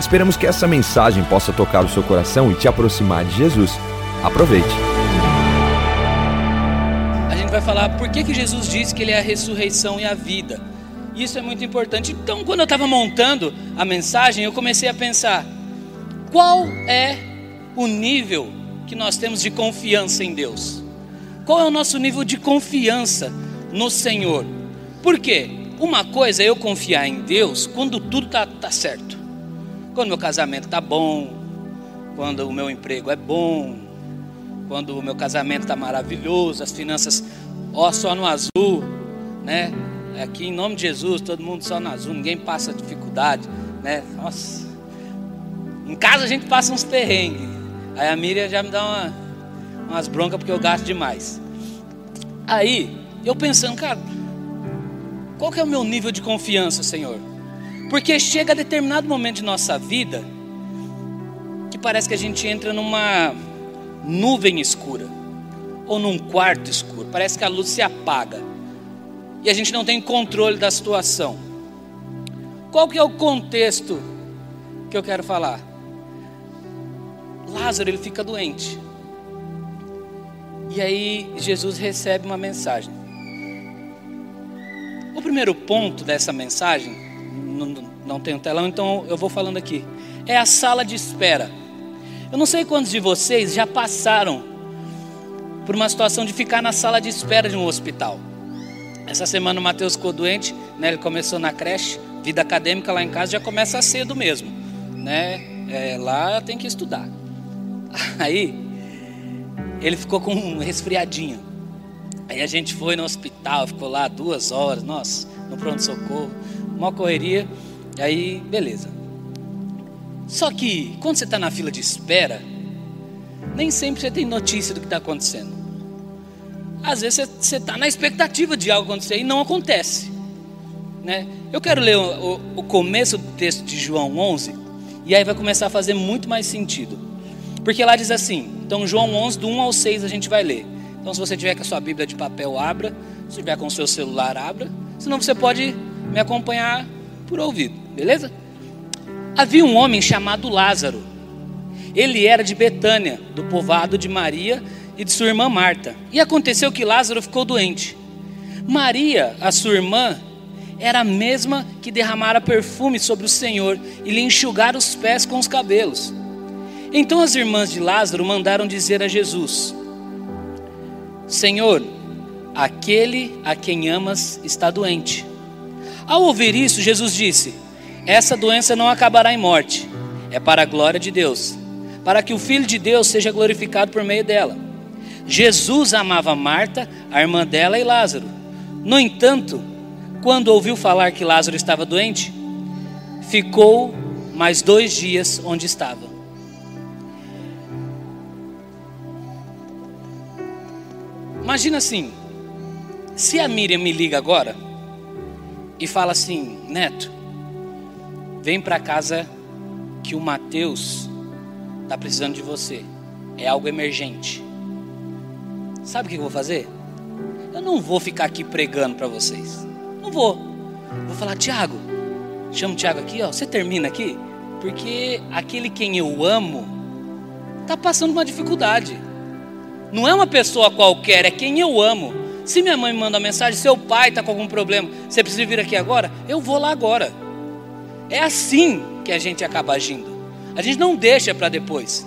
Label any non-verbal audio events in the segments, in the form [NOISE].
Esperamos que essa mensagem possa tocar o seu coração e te aproximar de Jesus. Aproveite. A gente vai falar por que, que Jesus disse que Ele é a ressurreição e a vida. Isso é muito importante. Então, quando eu estava montando a mensagem, eu comecei a pensar: qual é o nível que nós temos de confiança em Deus? Qual é o nosso nível de confiança no Senhor? Por quê? Uma coisa é eu confiar em Deus quando tudo está tá certo. Quando meu casamento está bom, quando o meu emprego é bom, quando o meu casamento está maravilhoso, as finanças, ó, só no azul, né? Aqui em nome de Jesus, todo mundo só no azul, ninguém passa dificuldade, né? Nossa. Em casa a gente passa uns perrengues. Aí a Miriam já me dá uma, umas broncas porque eu gasto demais. Aí, eu pensando, cara, qual que é o meu nível de confiança, Senhor? Porque chega a determinado momento de nossa vida que parece que a gente entra numa nuvem escura ou num quarto escuro. Parece que a luz se apaga e a gente não tem controle da situação. Qual que é o contexto que eu quero falar? Lázaro ele fica doente. E aí Jesus recebe uma mensagem. O primeiro ponto dessa mensagem não, não tenho telão, então eu vou falando aqui. É a sala de espera. Eu não sei quantos de vocês já passaram por uma situação de ficar na sala de espera de um hospital. Essa semana o Matheus ficou doente, né? Ele começou na creche, vida acadêmica lá em casa já começa cedo mesmo, né? É, lá tem que estudar. [LAUGHS] Aí ele ficou com um resfriadinho. Aí a gente foi no hospital, ficou lá duas horas, nossa, no pronto-socorro uma correria, e aí beleza. Só que quando você está na fila de espera, nem sempre você tem notícia do que está acontecendo. Às vezes você está na expectativa de algo acontecer e não acontece. Né? Eu quero ler o, o, o começo do texto de João 11 e aí vai começar a fazer muito mais sentido. Porque lá diz assim, então João 11, do 1 ao 6 a gente vai ler. Então se você tiver com a sua Bíblia de papel, abra. Se tiver com o seu celular, abra. Senão você pode me acompanhar por ouvido, beleza? Havia um homem chamado Lázaro. Ele era de Betânia, do povoado de Maria e de sua irmã Marta. E aconteceu que Lázaro ficou doente. Maria, a sua irmã, era a mesma que derramara perfume sobre o Senhor e lhe enxugara os pés com os cabelos. Então as irmãs de Lázaro mandaram dizer a Jesus: Senhor, aquele a quem amas está doente. Ao ouvir isso, Jesus disse: Essa doença não acabará em morte, é para a glória de Deus, para que o Filho de Deus seja glorificado por meio dela. Jesus amava Marta, a irmã dela e Lázaro. No entanto, quando ouviu falar que Lázaro estava doente, ficou mais dois dias onde estava. Imagina assim, se a Miriam me liga agora e fala assim: Neto, vem para casa que o Mateus está precisando de você. É algo emergente. Sabe o que eu vou fazer? Eu não vou ficar aqui pregando para vocês. Não vou. Vou falar, Tiago, chama o Tiago aqui, ó. Você termina aqui, porque aquele quem eu amo está passando uma dificuldade. Não é uma pessoa qualquer, é quem eu amo. Se minha mãe me manda uma mensagem, seu pai está com algum problema, você precisa vir aqui agora? Eu vou lá agora. É assim que a gente acaba agindo. A gente não deixa para depois.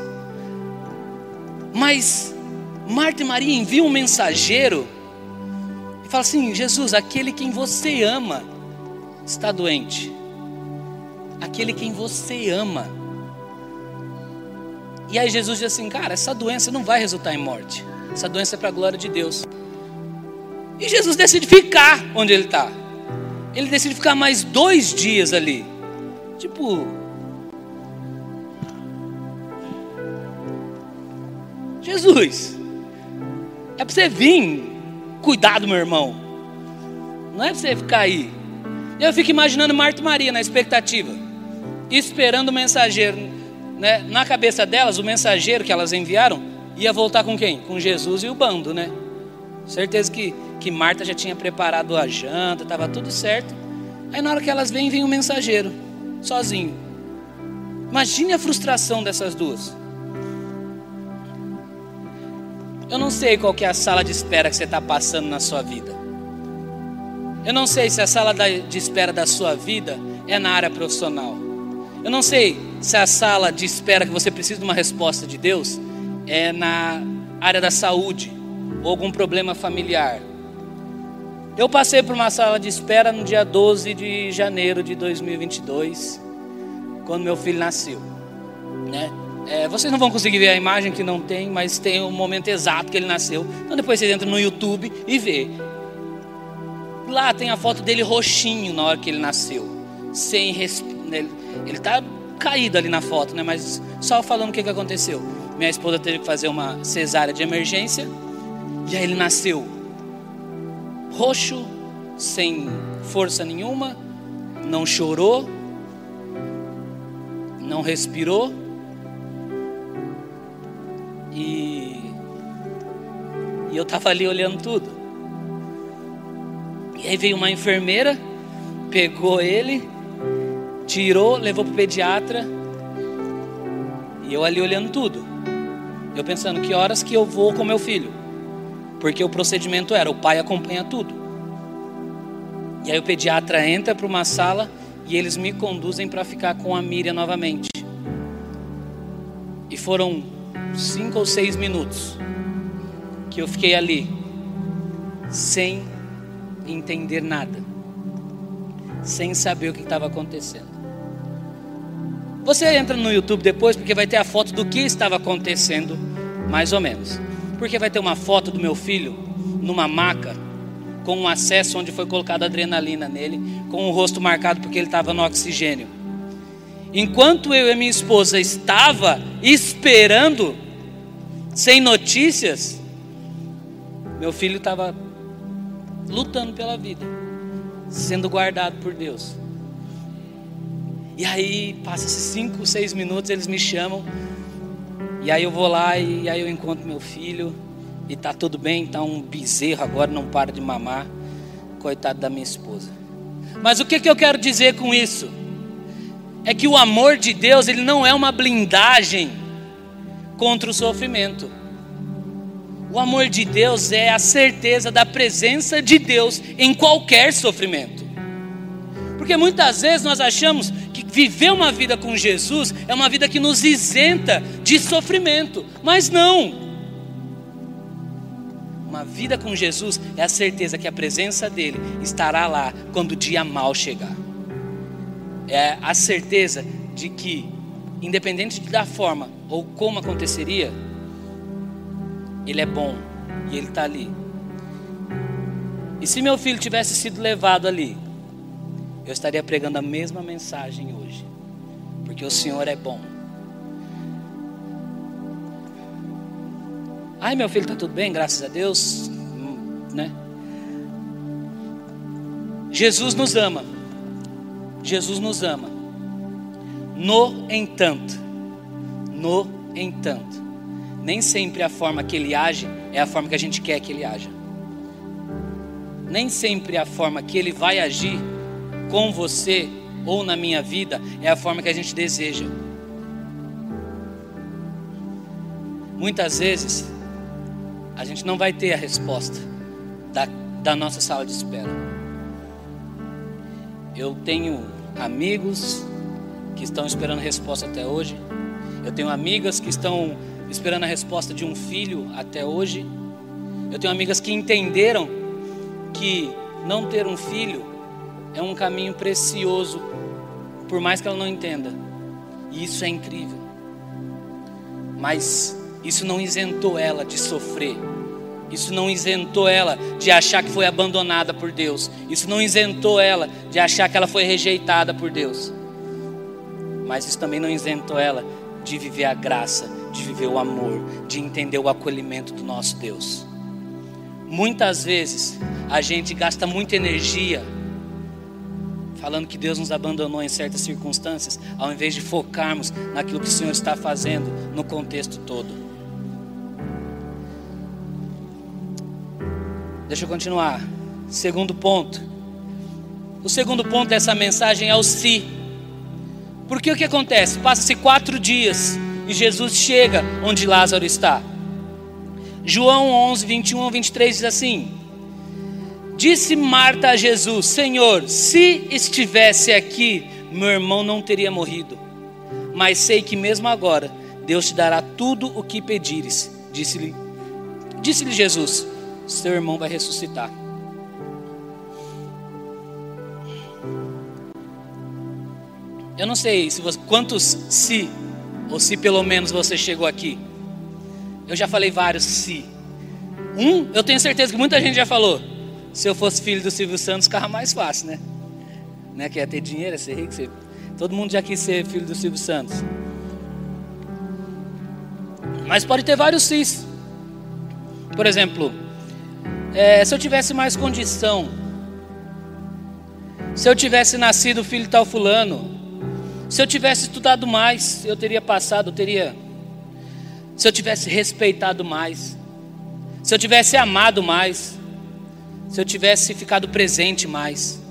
Mas Marta e Maria enviam um mensageiro e fala assim: Jesus, aquele quem você ama está doente. Aquele quem você ama. E aí Jesus diz assim: Cara, essa doença não vai resultar em morte. Essa doença é para a glória de Deus. E Jesus decide ficar onde ele está. Ele decide ficar mais dois dias ali. Tipo. Jesus, é para você vir cuidar do meu irmão. Não é para você ficar aí. Eu fico imaginando Marta e Maria na expectativa, esperando o mensageiro. Né? Na cabeça delas, o mensageiro que elas enviaram ia voltar com quem? Com Jesus e o bando, né? Certeza que, que Marta já tinha preparado a janta, estava tudo certo. Aí na hora que elas vêm, vem o mensageiro, sozinho. Imagine a frustração dessas duas. Eu não sei qual é a sala de espera que você está passando na sua vida. Eu não sei se a sala de espera da sua vida é na área profissional. Eu não sei se a sala de espera que você precisa de uma resposta de Deus é na área da saúde ou algum problema familiar. Eu passei por uma sala de espera no dia 12 de janeiro de 2022, quando meu filho nasceu, né? É, vocês não vão conseguir ver a imagem que não tem, mas tem o momento exato que ele nasceu. Então depois vocês entram no YouTube e vê. Lá tem a foto dele roxinho na hora que ele nasceu, sem ele está caído ali na foto, né? Mas só falando o que, que aconteceu. Minha esposa teve que fazer uma cesárea de emergência e aí ele nasceu roxo, sem força nenhuma, não chorou, não respirou e, e eu estava ali olhando tudo. E aí veio uma enfermeira, pegou ele, tirou, levou para o pediatra. E eu ali olhando tudo. Eu pensando que horas que eu vou com meu filho. Porque o procedimento era, o pai acompanha tudo. E aí o pediatra entra para uma sala e eles me conduzem para ficar com a Miriam novamente. E foram cinco ou seis minutos que eu fiquei ali, sem entender nada, sem saber o que estava acontecendo. Você entra no YouTube depois porque vai ter a foto do que estava acontecendo, mais ou menos. Porque vai ter uma foto do meu filho numa maca com um acesso onde foi colocada adrenalina nele, com o rosto marcado porque ele estava no oxigênio. Enquanto eu e minha esposa estava esperando, sem notícias, meu filho estava lutando pela vida, sendo guardado por Deus. E aí, passa esses cinco, seis minutos, eles me chamam. E aí eu vou lá e aí eu encontro meu filho. E tá tudo bem, tá um bezerro agora, não para de mamar. Coitado da minha esposa. Mas o que, que eu quero dizer com isso? é que o amor de Deus ele não é uma blindagem contra o sofrimento. O amor de Deus é a certeza da presença de Deus em qualquer sofrimento. Porque muitas vezes nós achamos viver uma vida com Jesus é uma vida que nos isenta de sofrimento, mas não. Uma vida com Jesus é a certeza que a presença dele estará lá quando o dia mal chegar é a certeza de que, independente da forma ou como aconteceria, Ele é bom e Ele está ali. E se meu filho tivesse sido levado ali, eu estaria pregando a mesma mensagem hoje, porque o Senhor é bom. Ai, meu filho, está tudo bem, graças a Deus, né? Jesus nos ama. Jesus nos ama. No entanto, no entanto, nem sempre a forma que ele age é a forma que a gente quer que ele haja. Nem sempre a forma que ele vai agir com você ou na minha vida é a forma que a gente deseja. Muitas vezes a gente não vai ter a resposta da, da nossa sala de espera. Eu tenho amigos que estão esperando resposta até hoje. Eu tenho amigas que estão esperando a resposta de um filho até hoje. Eu tenho amigas que entenderam que não ter um filho é um caminho precioso, por mais que ela não entenda. E isso é incrível. Mas isso não isentou ela de sofrer isso não isentou ela de achar que foi abandonada por Deus. Isso não isentou ela de achar que ela foi rejeitada por Deus. Mas isso também não isentou ela de viver a graça de viver o amor, de entender o acolhimento do nosso Deus. Muitas vezes a gente gasta muita energia falando que Deus nos abandonou em certas circunstâncias, ao invés de focarmos naquilo que o Senhor está fazendo no contexto todo. Deixa eu continuar. Segundo ponto. O segundo ponto dessa mensagem é o. Si. Porque o que acontece? Passa-se quatro dias e Jesus chega onde Lázaro está. João 11, 21 a 23 diz assim: Disse Marta a Jesus: Senhor, se estivesse aqui, meu irmão não teria morrido. Mas sei que mesmo agora Deus te dará tudo o que pedires. Disse-lhe disse Jesus: Seu irmão vai ressuscitar. Eu não sei se você, quantos se, ou se pelo menos você chegou aqui. Eu já falei vários se. Um, eu tenho certeza que muita gente já falou. Se eu fosse filho do Silvio Santos, ficava mais fácil, né? né? Que ia ter dinheiro, ia ser rico. Ser... Todo mundo já quis ser filho do Silvio Santos. Mas pode ter vários cis. Por exemplo, é, se eu tivesse mais condição, se eu tivesse nascido filho tal fulano, se eu tivesse estudado mais, eu teria passado, eu teria. Se eu tivesse respeitado mais, se eu tivesse amado mais, se eu tivesse ficado presente mais,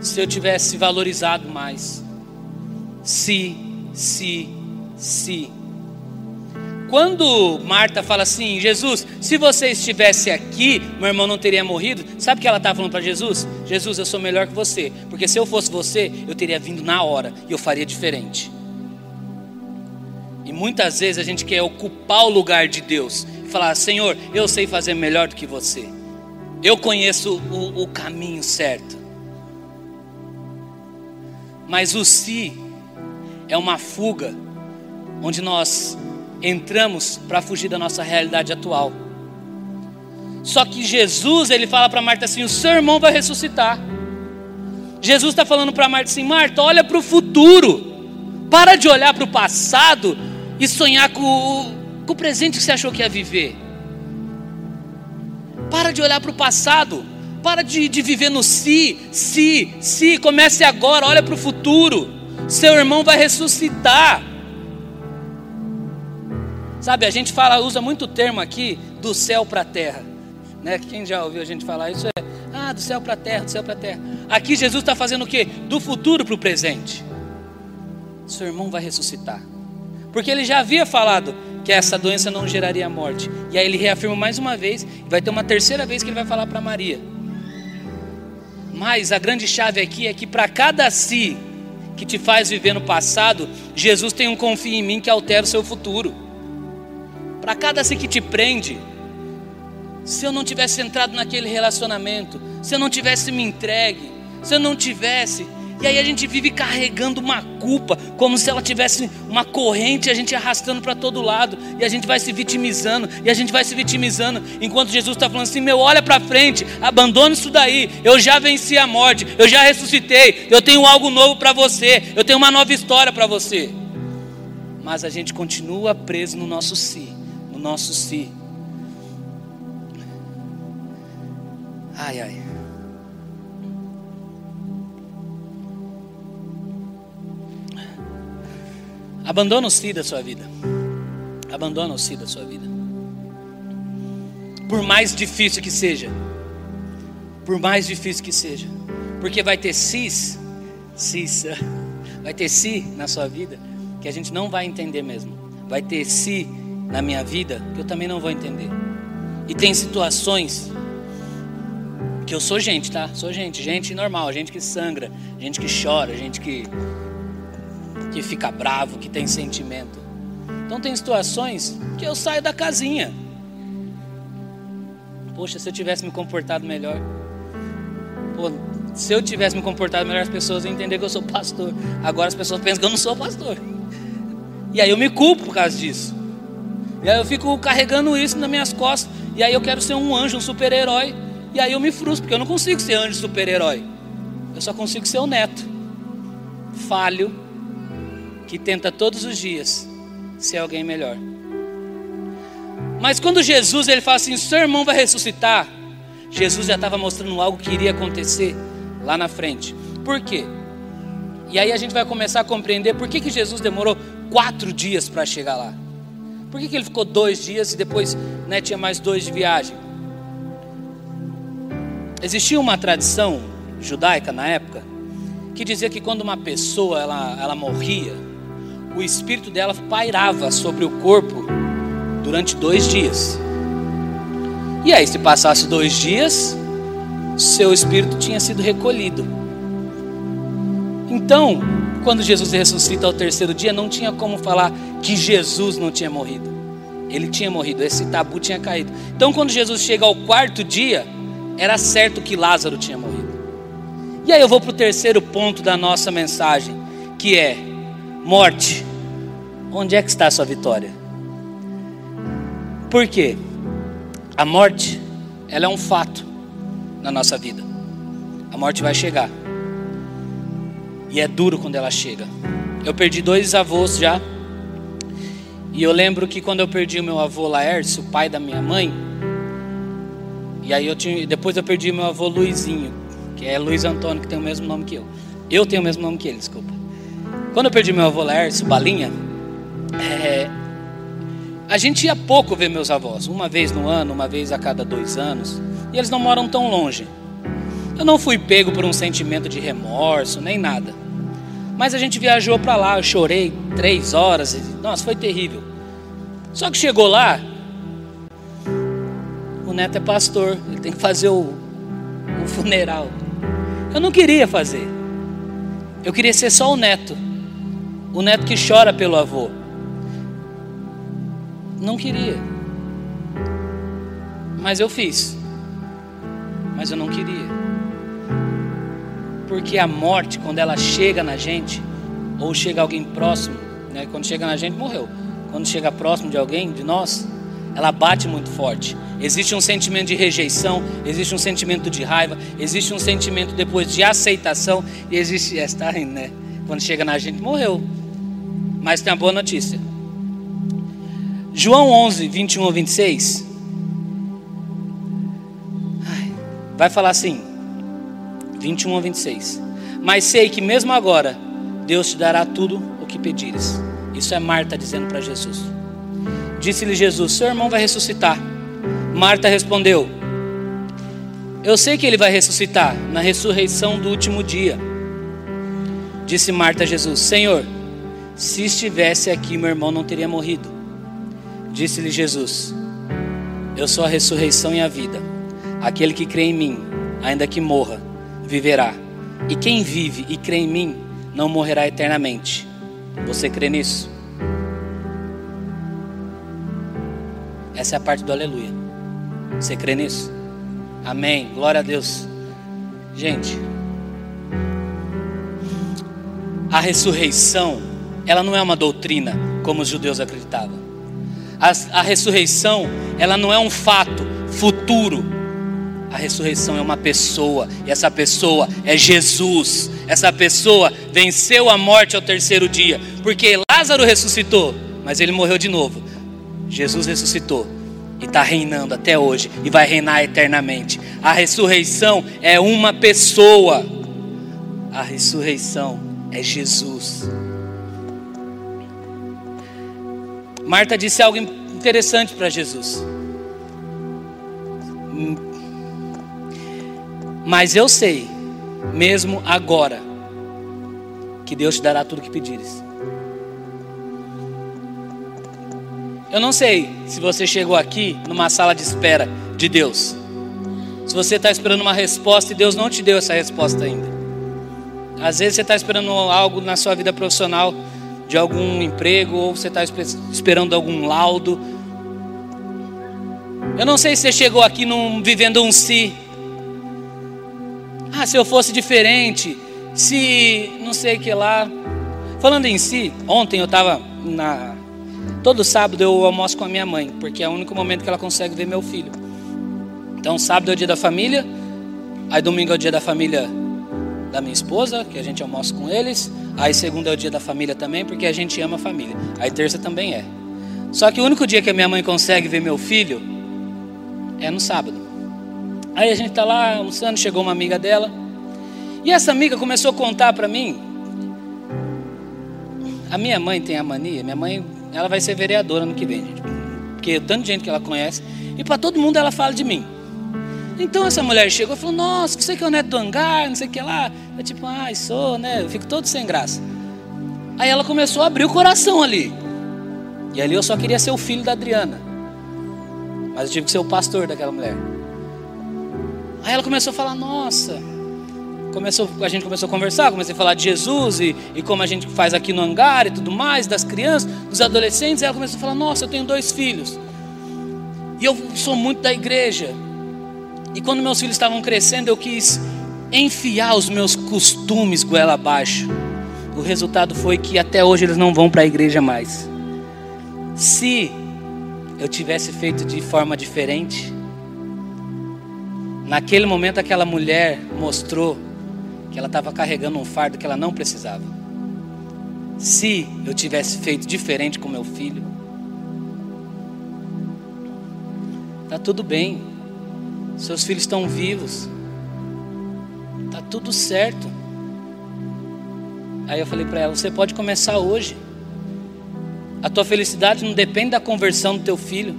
se eu tivesse valorizado mais. Se, se, se. Quando Marta fala assim, Jesus, se você estivesse aqui, meu irmão não teria morrido. Sabe o que ela estava falando para Jesus? Jesus, eu sou melhor que você, porque se eu fosse você, eu teria vindo na hora e eu faria diferente. E muitas vezes a gente quer ocupar o lugar de Deus e falar: Senhor, eu sei fazer melhor do que você. Eu conheço o, o caminho certo. Mas o si é uma fuga onde nós entramos para fugir da nossa realidade atual. Só que Jesus, ele fala para Marta assim: o seu irmão vai ressuscitar. Jesus está falando para Marta assim: Marta, olha para o futuro. Para de olhar para o passado e sonhar com, com o presente que você achou que ia viver. Para de olhar para o passado. Para de, de viver no si, si, si. Comece agora, olha para o futuro. Seu irmão vai ressuscitar. Sabe, a gente fala, usa muito o termo aqui do céu para a terra. Né? Quem já ouviu a gente falar isso é, ah, do céu para a terra, do céu para a terra. Aqui Jesus está fazendo o quê? Do futuro para o presente. Seu irmão vai ressuscitar. Porque ele já havia falado, que essa doença não geraria morte. E aí ele reafirma mais uma vez, vai ter uma terceira vez que ele vai falar para Maria. Mas a grande chave aqui é que para cada si que te faz viver no passado, Jesus tem um confio em mim que altera o seu futuro. Para cada si que te prende, se eu não tivesse entrado naquele relacionamento, se eu não tivesse me entregue, se eu não tivesse, e aí a gente vive carregando uma culpa, como se ela tivesse uma corrente, a gente arrastando para todo lado, e a gente vai se vitimizando, e a gente vai se vitimizando, enquanto Jesus está falando assim: meu, olha para frente, abandona isso daí, eu já venci a morte, eu já ressuscitei, eu tenho algo novo para você, eu tenho uma nova história para você. Mas a gente continua preso no nosso si, no nosso si. Ai, ai. Abandona o si da sua vida. Abandona o si da sua vida. Por mais difícil que seja. Por mais difícil que seja. Porque vai ter cis, cis, [LAUGHS] vai ter si na sua vida que a gente não vai entender mesmo. Vai ter si na minha vida que eu também não vou entender. E tem situações que eu sou gente, tá? Sou gente, gente normal, gente que sangra, gente que chora, gente que que fica bravo, que tem sentimento. Então tem situações que eu saio da casinha. Poxa, se eu tivesse me comportado melhor. Pô, se eu tivesse me comportado melhor, as pessoas iam entender que eu sou pastor. Agora as pessoas pensam que eu não sou pastor. E aí eu me culpo por causa disso. E aí eu fico carregando isso nas minhas costas. E aí eu quero ser um anjo, um super-herói. E aí eu me frustro, porque eu não consigo ser anjo, super-herói. Eu só consigo ser o neto. Falho, que tenta todos os dias ser alguém melhor. Mas quando Jesus ele fala assim, seu irmão vai ressuscitar, Jesus já estava mostrando algo que iria acontecer lá na frente. Por quê? E aí a gente vai começar a compreender por que, que Jesus demorou quatro dias para chegar lá. Por que, que ele ficou dois dias e depois né, tinha mais dois de viagem? Existia uma tradição judaica na época que dizia que quando uma pessoa ela, ela morria, o espírito dela pairava sobre o corpo durante dois dias. E aí, se passasse dois dias, seu espírito tinha sido recolhido. Então, quando Jesus ressuscita ao terceiro dia, não tinha como falar que Jesus não tinha morrido. Ele tinha morrido, esse tabu tinha caído. Então, quando Jesus chega ao quarto dia, era certo que Lázaro tinha morrido. E aí eu vou para o terceiro ponto da nossa mensagem, que é morte. Onde é que está a sua vitória? Por quê? A morte, ela é um fato na nossa vida. A morte vai chegar. E é duro quando ela chega. Eu perdi dois avós já. E eu lembro que quando eu perdi o meu avô Laércio, o pai da minha mãe, e aí eu tinha, depois eu perdi meu avô Luizinho, que é Luiz Antônio, que tem o mesmo nome que eu. Eu tenho o mesmo nome que ele, desculpa. Quando eu perdi meu avô Laércio, Balinha, é, a gente ia pouco ver meus avós, uma vez no ano, uma vez a cada dois anos, e eles não moram tão longe. Eu não fui pego por um sentimento de remorso, nem nada. Mas a gente viajou para lá, eu chorei três horas, e, nossa, foi terrível. Só que chegou lá, o neto é pastor, ele tem que fazer o, o funeral. Eu não queria fazer. Eu queria ser só o neto. O neto que chora pelo avô. Não queria. Mas eu fiz. Mas eu não queria. Porque a morte, quando ela chega na gente, ou chega alguém próximo, né? quando chega na gente, morreu. Quando chega próximo de alguém, de nós, ela bate muito forte. Existe um sentimento de rejeição, existe um sentimento de raiva, existe um sentimento depois de aceitação e existe, é, está rindo, né? Quando chega na gente, morreu. Mas tem uma boa notícia. João 11, 21 a 26. Vai falar assim, 21 a 26. Mas sei que mesmo agora, Deus te dará tudo o que pedires. Isso é Marta dizendo para Jesus. Disse-lhe Jesus: Seu irmão vai ressuscitar. Marta respondeu: Eu sei que ele vai ressuscitar na ressurreição do último dia. Disse Marta a Jesus: Senhor, se estivesse aqui, meu irmão não teria morrido. Disse-lhe Jesus: Eu sou a ressurreição e a vida. Aquele que crê em mim, ainda que morra, viverá. E quem vive e crê em mim, não morrerá eternamente. Você crê nisso? Essa é a parte do aleluia. Você crê nisso? Amém. Glória a Deus. Gente, a ressurreição, ela não é uma doutrina como os judeus acreditavam. A, a ressurreição, ela não é um fato futuro. A ressurreição é uma pessoa, e essa pessoa é Jesus. Essa pessoa venceu a morte ao terceiro dia, porque Lázaro ressuscitou, mas ele morreu de novo. Jesus ressuscitou e está reinando até hoje e vai reinar eternamente. A ressurreição é uma pessoa, a ressurreição é Jesus. Marta disse algo interessante para Jesus. Mas eu sei, mesmo agora, que Deus te dará tudo o que pedires. Eu não sei se você chegou aqui numa sala de espera de Deus. Se você está esperando uma resposta e Deus não te deu essa resposta ainda. Às vezes você está esperando algo na sua vida profissional, de algum emprego, ou você está esperando algum laudo. Eu não sei se você chegou aqui num, vivendo um si. Ah, se eu fosse diferente, se não sei o que lá. Falando em si, ontem eu estava na Todo sábado eu almoço com a minha mãe, porque é o único momento que ela consegue ver meu filho. Então, sábado é o dia da família, aí domingo é o dia da família da minha esposa, que a gente almoça com eles. Aí segunda é o dia da família também, porque a gente ama a família. Aí terça também é. Só que o único dia que a minha mãe consegue ver meu filho é no sábado. Aí a gente tá lá almoçando, chegou uma amiga dela. E essa amiga começou a contar para mim. A minha mãe tem a mania, minha mãe, ela vai ser vereadora no que vem, gente. Porque tanto gente que ela conhece, e para todo mundo ela fala de mim. Então essa mulher chegou e falou: Nossa, você que é o neto do hangar, não sei o que lá. Eu tipo, ai, sou, né? Eu fico todo sem graça. Aí ela começou a abrir o coração ali. E ali eu só queria ser o filho da Adriana. Mas eu tive que ser o pastor daquela mulher. Aí ela começou a falar: Nossa. Começou, a gente começou a conversar, comecei a falar de Jesus e, e como a gente faz aqui no hangar e tudo mais, das crianças, dos adolescentes. Aí ela começou a falar: Nossa, eu tenho dois filhos. E eu sou muito da igreja. E quando meus filhos estavam crescendo, eu quis enfiar os meus costumes goela abaixo. O resultado foi que até hoje eles não vão para a igreja mais. Se eu tivesse feito de forma diferente, naquele momento aquela mulher mostrou que ela estava carregando um fardo que ela não precisava. Se eu tivesse feito diferente com meu filho, tá tudo bem. Seus filhos estão vivos. Tá tudo certo. Aí eu falei para ela: você pode começar hoje. A tua felicidade não depende da conversão do teu filho.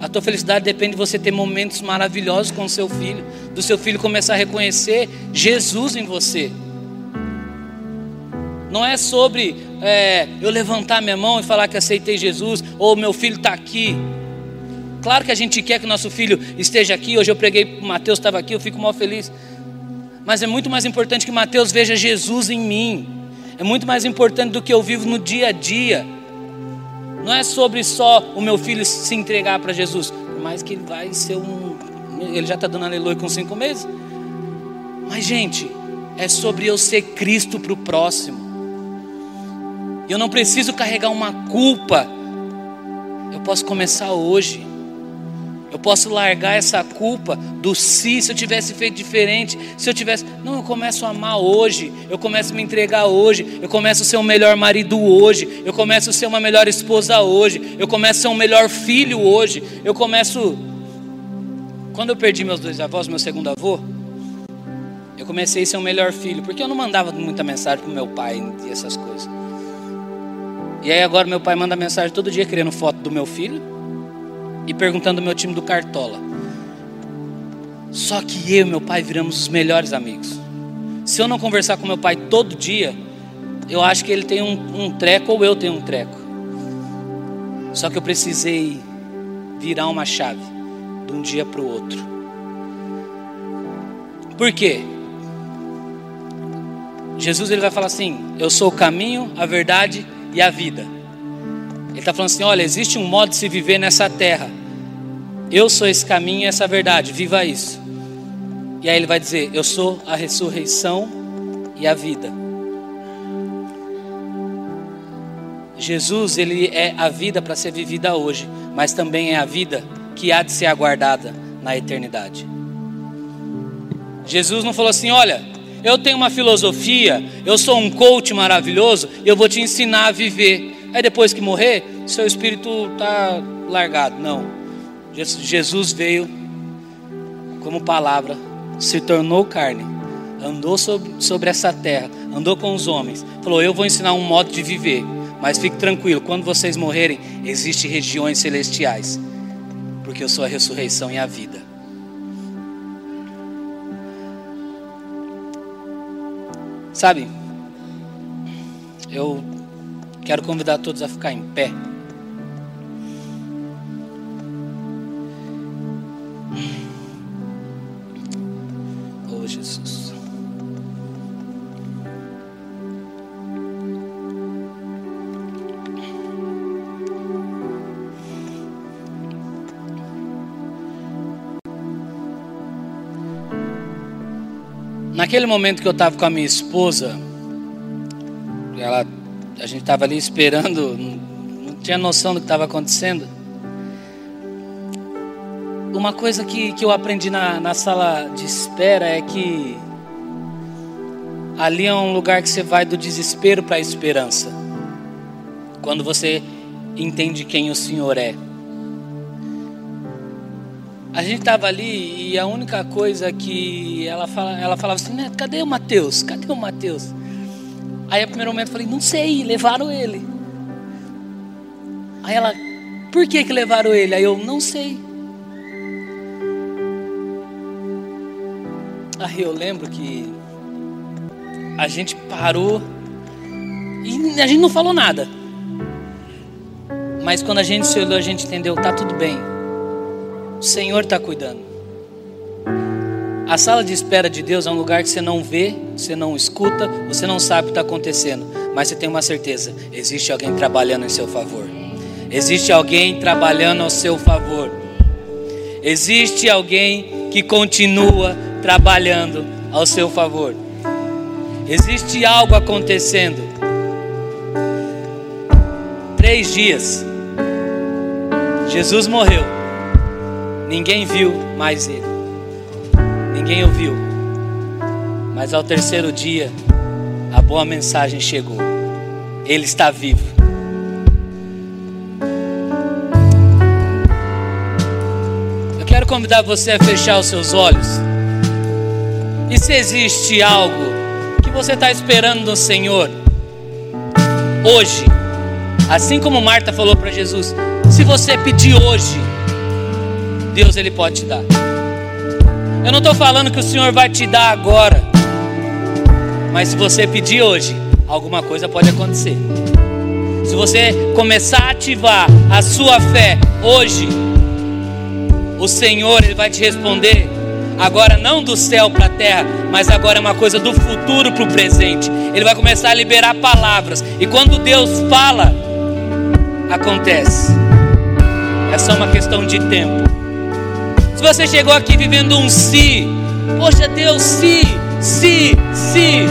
A tua felicidade depende de você ter momentos maravilhosos com o seu filho, do seu filho começar a reconhecer Jesus em você. Não é sobre é, eu levantar minha mão e falar que aceitei Jesus, ou meu filho está aqui. Claro que a gente quer que nosso filho esteja aqui. Hoje eu preguei, o Mateus estava aqui, eu fico mal feliz. Mas é muito mais importante que Mateus veja Jesus em mim. É muito mais importante do que eu vivo no dia a dia. Não é sobre só o meu filho se entregar para Jesus, por mais que ele vai ser um. Ele já está dando aleluia com cinco meses. Mas, gente, é sobre eu ser Cristo para o próximo. Eu não preciso carregar uma culpa. Eu posso começar hoje. Eu posso largar essa culpa do se, se eu tivesse feito diferente, se eu tivesse. Não, eu começo a amar hoje, eu começo a me entregar hoje, eu começo a ser um melhor marido hoje, eu começo a ser uma melhor esposa hoje, eu começo a ser um melhor filho hoje, eu começo. Quando eu perdi meus dois avós, meu segundo avô, eu comecei a ser um melhor filho, porque eu não mandava muita mensagem para meu pai e essas coisas. E aí agora meu pai manda mensagem todo dia querendo foto do meu filho e perguntando ao meu time do Cartola. Só que eu e meu pai viramos os melhores amigos. Se eu não conversar com meu pai todo dia, eu acho que ele tem um, um treco ou eu tenho um treco. Só que eu precisei virar uma chave de um dia para o outro. Por quê? Jesus ele vai falar assim: Eu sou o caminho, a verdade e a vida. Ele está falando assim: olha, existe um modo de se viver nessa terra. Eu sou esse caminho e essa verdade, viva isso. E aí ele vai dizer: Eu sou a ressurreição e a vida. Jesus, ele é a vida para ser vivida hoje, mas também é a vida que há de ser aguardada na eternidade. Jesus não falou assim: olha, eu tenho uma filosofia, eu sou um coach maravilhoso, eu vou te ensinar a viver. Aí depois que morrer, seu espírito está largado. Não. Jesus veio como palavra, se tornou carne, andou sobre, sobre essa terra, andou com os homens. Falou: Eu vou ensinar um modo de viver. Mas fique tranquilo, quando vocês morrerem, existem regiões celestiais. Porque eu sou a ressurreição e a vida. Sabe, eu Quero convidar todos a ficar em pé. Oh, Jesus. Naquele momento que eu estava com a minha esposa, ela a gente estava ali esperando, não tinha noção do que estava acontecendo. Uma coisa que, que eu aprendi na, na sala de espera é que ali é um lugar que você vai do desespero para a esperança. Quando você entende quem o Senhor é. A gente estava ali e a única coisa que ela, fala, ela falava assim, né, cadê o Mateus? Cadê o Mateus? Aí, a primeiro momento, eu falei, não sei, levaram ele. Aí ela, por que que levaram ele? Aí eu, não sei. Aí eu lembro que a gente parou e a gente não falou nada. Mas quando a gente se olhou, a gente entendeu, tá tudo bem. O Senhor está cuidando. A sala de espera de Deus é um lugar que você não vê, você não escuta, você não sabe o que está acontecendo, mas você tem uma certeza: existe alguém trabalhando em seu favor. Existe alguém trabalhando ao seu favor. Existe alguém que continua trabalhando ao seu favor. Existe algo acontecendo. Três dias. Jesus morreu. Ninguém viu mais ele. Ninguém ouviu. Mas ao terceiro dia, a boa mensagem chegou. Ele está vivo. Eu quero convidar você a fechar os seus olhos. E se existe algo que você está esperando no Senhor, hoje, assim como Marta falou para Jesus, se você pedir hoje, Deus ele pode te dar. Eu não estou falando que o Senhor vai te dar agora, mas se você pedir hoje, alguma coisa pode acontecer. Se você começar a ativar a sua fé hoje, o Senhor ele vai te responder agora não do céu para a terra, mas agora é uma coisa do futuro para o presente. Ele vai começar a liberar palavras e quando Deus fala, acontece. É só uma questão de tempo. Se você chegou aqui vivendo um si, poxa Deus, si, si, si.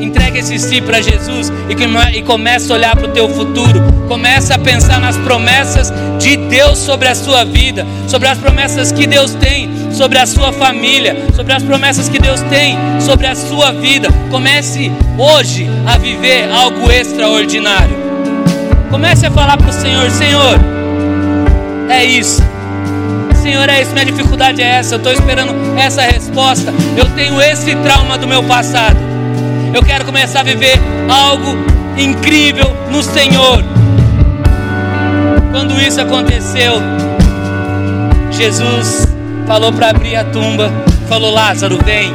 Entrega esse si para Jesus e, e começa a olhar para o teu futuro. Começa a pensar nas promessas de Deus sobre a sua vida, sobre as promessas que Deus tem sobre a sua família, sobre as promessas que Deus tem sobre a sua vida. Comece hoje a viver algo extraordinário. Comece a falar para o Senhor: Senhor, é isso. Senhor, é isso, minha dificuldade é essa, eu estou esperando essa resposta. Eu tenho esse trauma do meu passado. Eu quero começar a viver algo incrível no Senhor. Quando isso aconteceu, Jesus falou para abrir a tumba, falou: Lázaro, vem.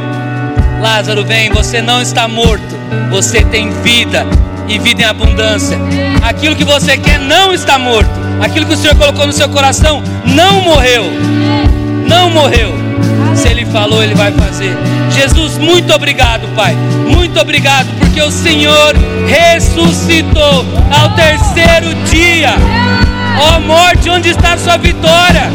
Lázaro, vem, você não está morto, você tem vida e vida em abundância. Aquilo que você quer não está morto. Aquilo que o Senhor colocou no seu coração não morreu. Não morreu. Se Ele falou, Ele vai fazer. Jesus, muito obrigado, Pai. Muito obrigado, porque o Senhor ressuscitou ao terceiro dia. Ó oh, morte, onde está a sua vitória?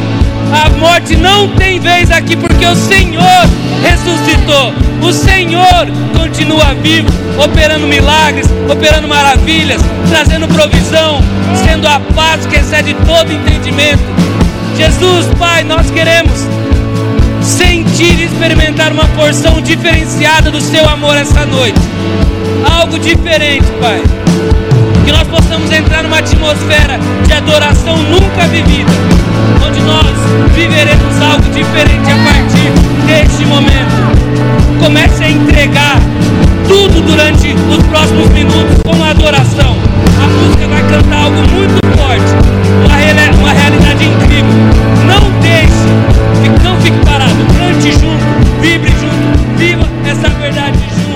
A morte não tem vez aqui, porque o Senhor ressuscitou. O Senhor continua vivo, operando milagres, operando maravilhas, trazendo provisão, sendo a paz que excede todo entendimento. Jesus, Pai, nós queremos sentir e experimentar uma porção diferenciada do Seu amor essa noite. Algo diferente, Pai que nós possamos entrar numa atmosfera de adoração nunca vivida, onde nós viveremos algo diferente a partir deste momento. Comece a entregar tudo durante os próximos minutos com adoração. A música vai cantar algo muito forte, uma, uma realidade incrível. Não deixe, não fique parado, cante junto, vibre junto, viva essa verdade junto.